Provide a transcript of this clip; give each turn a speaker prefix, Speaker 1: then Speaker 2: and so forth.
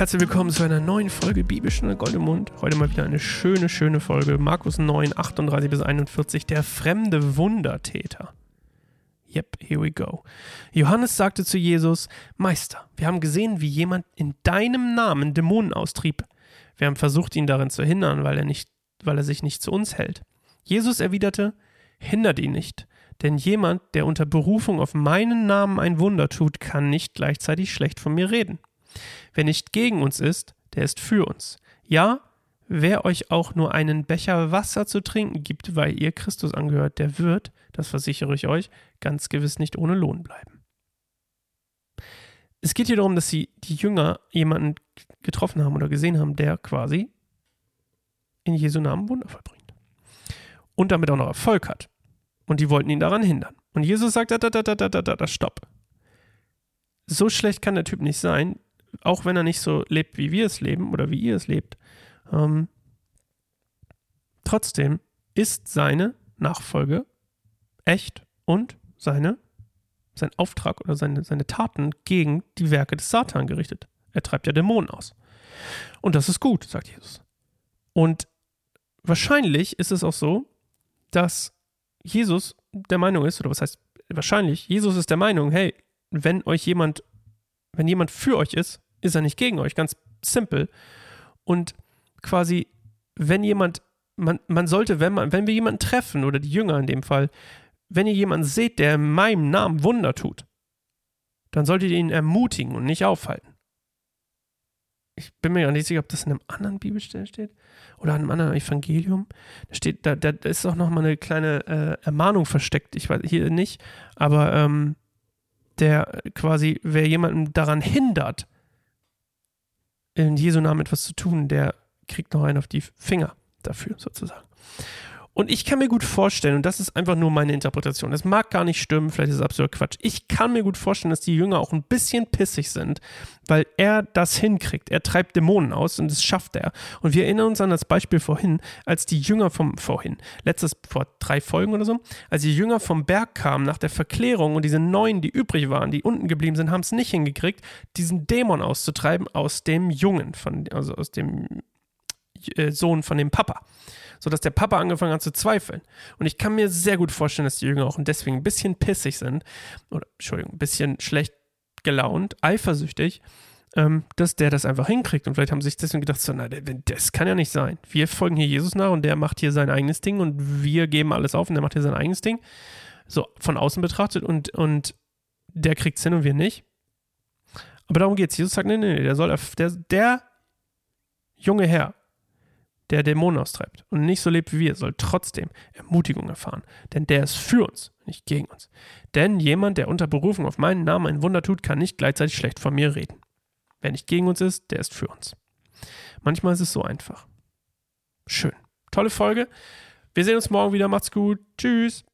Speaker 1: Herzlich willkommen zu einer neuen Folge Bibelstunde Goldemund. Heute mal wieder eine schöne, schöne Folge. Markus 9, 38 bis 41, der fremde Wundertäter. Yep, here we go. Johannes sagte zu Jesus, Meister, wir haben gesehen, wie jemand in deinem Namen Dämonen austrieb. Wir haben versucht, ihn darin zu hindern, weil er, nicht, weil er sich nicht zu uns hält. Jesus erwiderte, hindert ihn nicht, denn jemand, der unter Berufung auf meinen Namen ein Wunder tut, kann nicht gleichzeitig schlecht von mir reden. Wer nicht gegen uns ist, der ist für uns. Ja, wer euch auch nur einen Becher Wasser zu trinken gibt, weil ihr Christus angehört, der wird, das versichere ich euch, ganz gewiss nicht ohne Lohn bleiben. Es geht hier darum, dass sie die Jünger jemanden getroffen haben oder gesehen haben, der quasi in Jesu Namen Wunder vollbringt. Und damit auch noch Erfolg hat. Und die wollten ihn daran hindern. Und Jesus sagt, da, da, da, da, da, da, da, stopp. So schlecht kann der Typ nicht sein, auch wenn er nicht so lebt, wie wir es leben oder wie ihr es lebt. Ähm, trotzdem ist seine Nachfolge echt und seine, sein Auftrag oder seine, seine Taten gegen die Werke des Satan gerichtet. Er treibt ja Dämonen aus. Und das ist gut, sagt Jesus. Und wahrscheinlich ist es auch so, dass Jesus der Meinung ist, oder was heißt wahrscheinlich, Jesus ist der Meinung, hey, wenn euch jemand, wenn jemand für euch ist, ist er nicht gegen euch, ganz simpel. Und quasi, wenn jemand, man, man sollte, wenn man, wenn wir jemanden treffen, oder die Jünger in dem Fall, wenn ihr jemanden seht, der in meinem Namen Wunder tut, dann solltet ihr ihn ermutigen und nicht aufhalten. Ich bin mir gar nicht sicher, ob das in einem anderen Bibelstelle steht oder in einem anderen Evangelium. Da steht, da, da ist auch noch mal eine kleine äh, Ermahnung versteckt. Ich weiß hier nicht, aber ähm, der quasi, wer jemanden daran hindert, in Jesu Namen etwas zu tun, der kriegt noch einen auf die Finger dafür sozusagen. Und ich kann mir gut vorstellen, und das ist einfach nur meine Interpretation, das mag gar nicht stimmen, vielleicht ist es absolut Quatsch. Ich kann mir gut vorstellen, dass die Jünger auch ein bisschen pissig sind, weil er das hinkriegt. Er treibt Dämonen aus und das schafft er. Und wir erinnern uns an das Beispiel vorhin, als die Jünger vom, vorhin, letztes, vor drei Folgen oder so, als die Jünger vom Berg kamen nach der Verklärung und diese neun, die übrig waren, die unten geblieben sind, haben es nicht hingekriegt, diesen Dämon auszutreiben aus dem Jungen, von, also aus dem Sohn von dem Papa sodass der Papa angefangen hat zu zweifeln. Und ich kann mir sehr gut vorstellen, dass die Jünger auch deswegen ein bisschen pissig sind, oder Entschuldigung, ein bisschen schlecht gelaunt, eifersüchtig, ähm, dass der das einfach hinkriegt. Und vielleicht haben sie sich deswegen gedacht, so, na, das kann ja nicht sein. Wir folgen hier Jesus nach und der macht hier sein eigenes Ding und wir geben alles auf und der macht hier sein eigenes Ding. So von außen betrachtet und, und der kriegt es hin und wir nicht. Aber darum geht es. Jesus sagt, nee, nee, nee, der soll, der, der junge Herr, der Dämonen austreibt und nicht so lebt wie wir, soll trotzdem Ermutigung erfahren. Denn der ist für uns, nicht gegen uns. Denn jemand, der unter Berufung auf meinen Namen ein Wunder tut, kann nicht gleichzeitig schlecht von mir reden. Wer nicht gegen uns ist, der ist für uns. Manchmal ist es so einfach. Schön. Tolle Folge. Wir sehen uns morgen wieder. Macht's gut. Tschüss.